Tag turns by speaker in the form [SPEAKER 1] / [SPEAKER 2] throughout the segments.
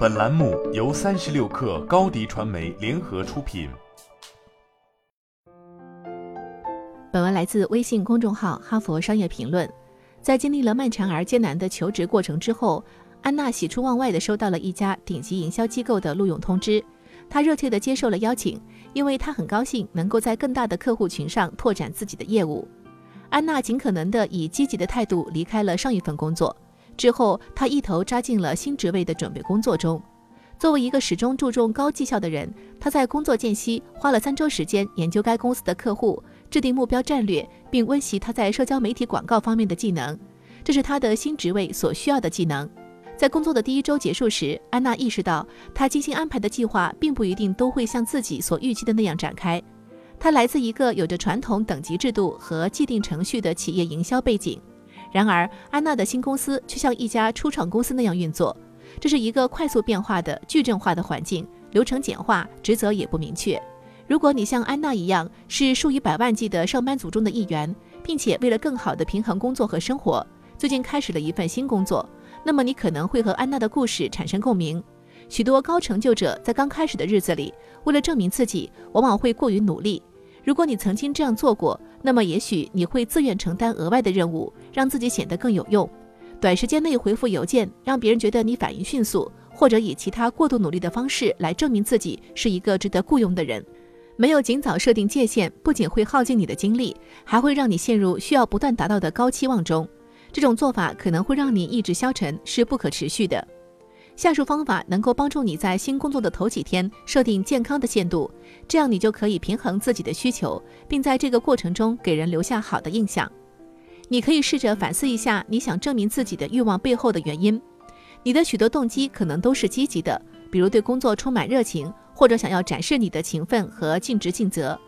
[SPEAKER 1] 本栏目由三十六氪高低传媒联合出品。
[SPEAKER 2] 本文来自微信公众号《哈佛商业评论》。在经历了漫长而艰难的求职过程之后，安娜喜出望外地收到了一家顶级营销机构的录用通知。她热切地接受了邀请，因为她很高兴能够在更大的客户群上拓展自己的业务。安娜尽可能地以积极的态度离开了上一份工作。之后，他一头扎进了新职位的准备工作中。作为一个始终注重高绩效的人，他在工作间隙花了三周时间研究该公司的客户，制定目标战略，并温习他在社交媒体广告方面的技能。这是他的新职位所需要的技能。在工作的第一周结束时，安娜意识到，她精心安排的计划并不一定都会像自己所预期的那样展开。她来自一个有着传统等级制度和既定程序的企业营销背景。然而，安娜的新公司却像一家初创公司那样运作。这是一个快速变化的矩阵化的环境，流程简化，职责也不明确。如果你像安娜一样是数以百万计的上班族中的一员，并且为了更好的平衡工作和生活，最近开始了一份新工作，那么你可能会和安娜的故事产生共鸣。许多高成就者在刚开始的日子里，为了证明自己，往往会过于努力。如果你曾经这样做过，那么也许你会自愿承担额外的任务，让自己显得更有用。短时间内回复邮件，让别人觉得你反应迅速，或者以其他过度努力的方式来证明自己是一个值得雇佣的人。没有尽早设定界限，不仅会耗尽你的精力，还会让你陷入需要不断达到的高期望中。这种做法可能会让你意志消沉，是不可持续的。下述方法能够帮助你在新工作的头几天设定健康的限度，这样你就可以平衡自己的需求，并在这个过程中给人留下好的印象。你可以试着反思一下你想证明自己的欲望背后的原因。你的许多动机可能都是积极的，比如对工作充满热情，或者想要展示你的勤奋和尽职尽责。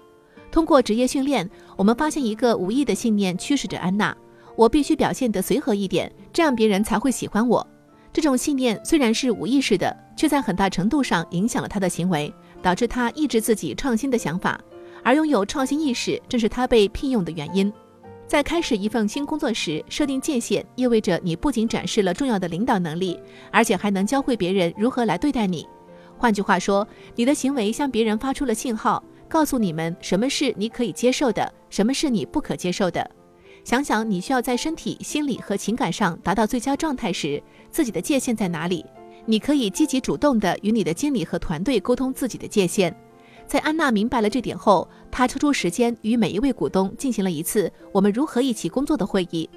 [SPEAKER 2] 通过职业训练，我们发现一个无意的信念驱使着安娜：我必须表现得随和一点，这样别人才会喜欢我。这种信念虽然是无意识的，却在很大程度上影响了他的行为，导致他抑制自己创新的想法。而拥有创新意识正是他被聘用的原因。在开始一份新工作时，设定界限意味着你不仅展示了重要的领导能力，而且还能教会别人如何来对待你。换句话说，你的行为向别人发出了信号，告诉你们什么是你可以接受的，什么是你不可接受的。想想你需要在身体、心理和情感上达到最佳状态时，自己的界限在哪里？你可以积极主动地与你的经理和团队沟通自己的界限。在安娜明白了这点后，她抽出时间与每一位股东进行了一次“我们如何一起工作”的会议。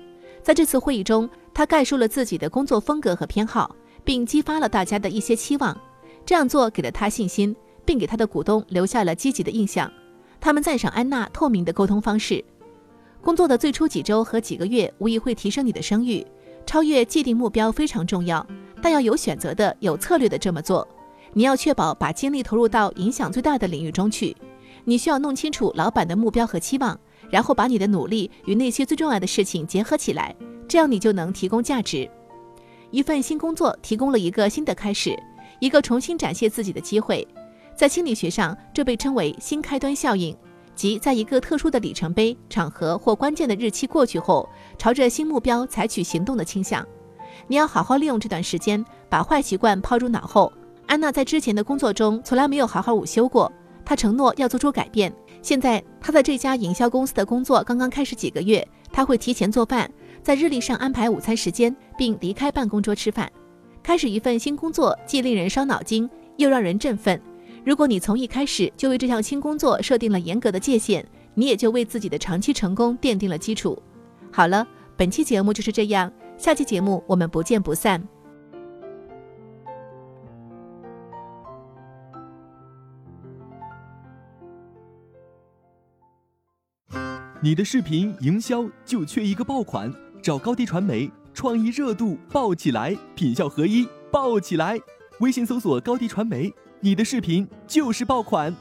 [SPEAKER 2] 在这次会议中，她概述了自己的工作风格和偏好，并激发了大家的一些期望。这样做给了她信心，并给她的股东留下了积极的印象。他们赞赏安娜透明的沟通方式。工作的最初几周和几个月无疑会提升你的声誉。超越既定目标非常重要，但要有选择的、有策略的这么做。你要确保把精力投入到影响最大的领域中去。你需要弄清楚老板的目标和期望，然后把你的努力与那些最重要的事情结合起来，这样你就能提供价值。一份新工作提供了一个新的开始，一个重新展现自己的机会。在心理学上，这被称为“新开端效应”。即在一个特殊的里程碑、场合或关键的日期过去后，朝着新目标采取行动的倾向。你要好好利用这段时间，把坏习惯抛诸脑后。安娜在之前的工作中从来没有好好午休过，她承诺要做出改变。现在她在这家营销公司的工作刚刚开始几个月，她会提前做饭，在日历上安排午餐时间，并离开办公桌吃饭。开始一份新工作，既令人伤脑筋，又让人振奋。如果你从一开始就为这项新工作设定了严格的界限，你也就为自己的长期成功奠定了基础。好了，本期节目就是这样，下期节目我们不见不散。
[SPEAKER 3] 你的视频营销就缺一个爆款，找高低传媒，创意热度爆起来，品效合一爆起来。微信搜索高低传媒。你的视频就是爆款。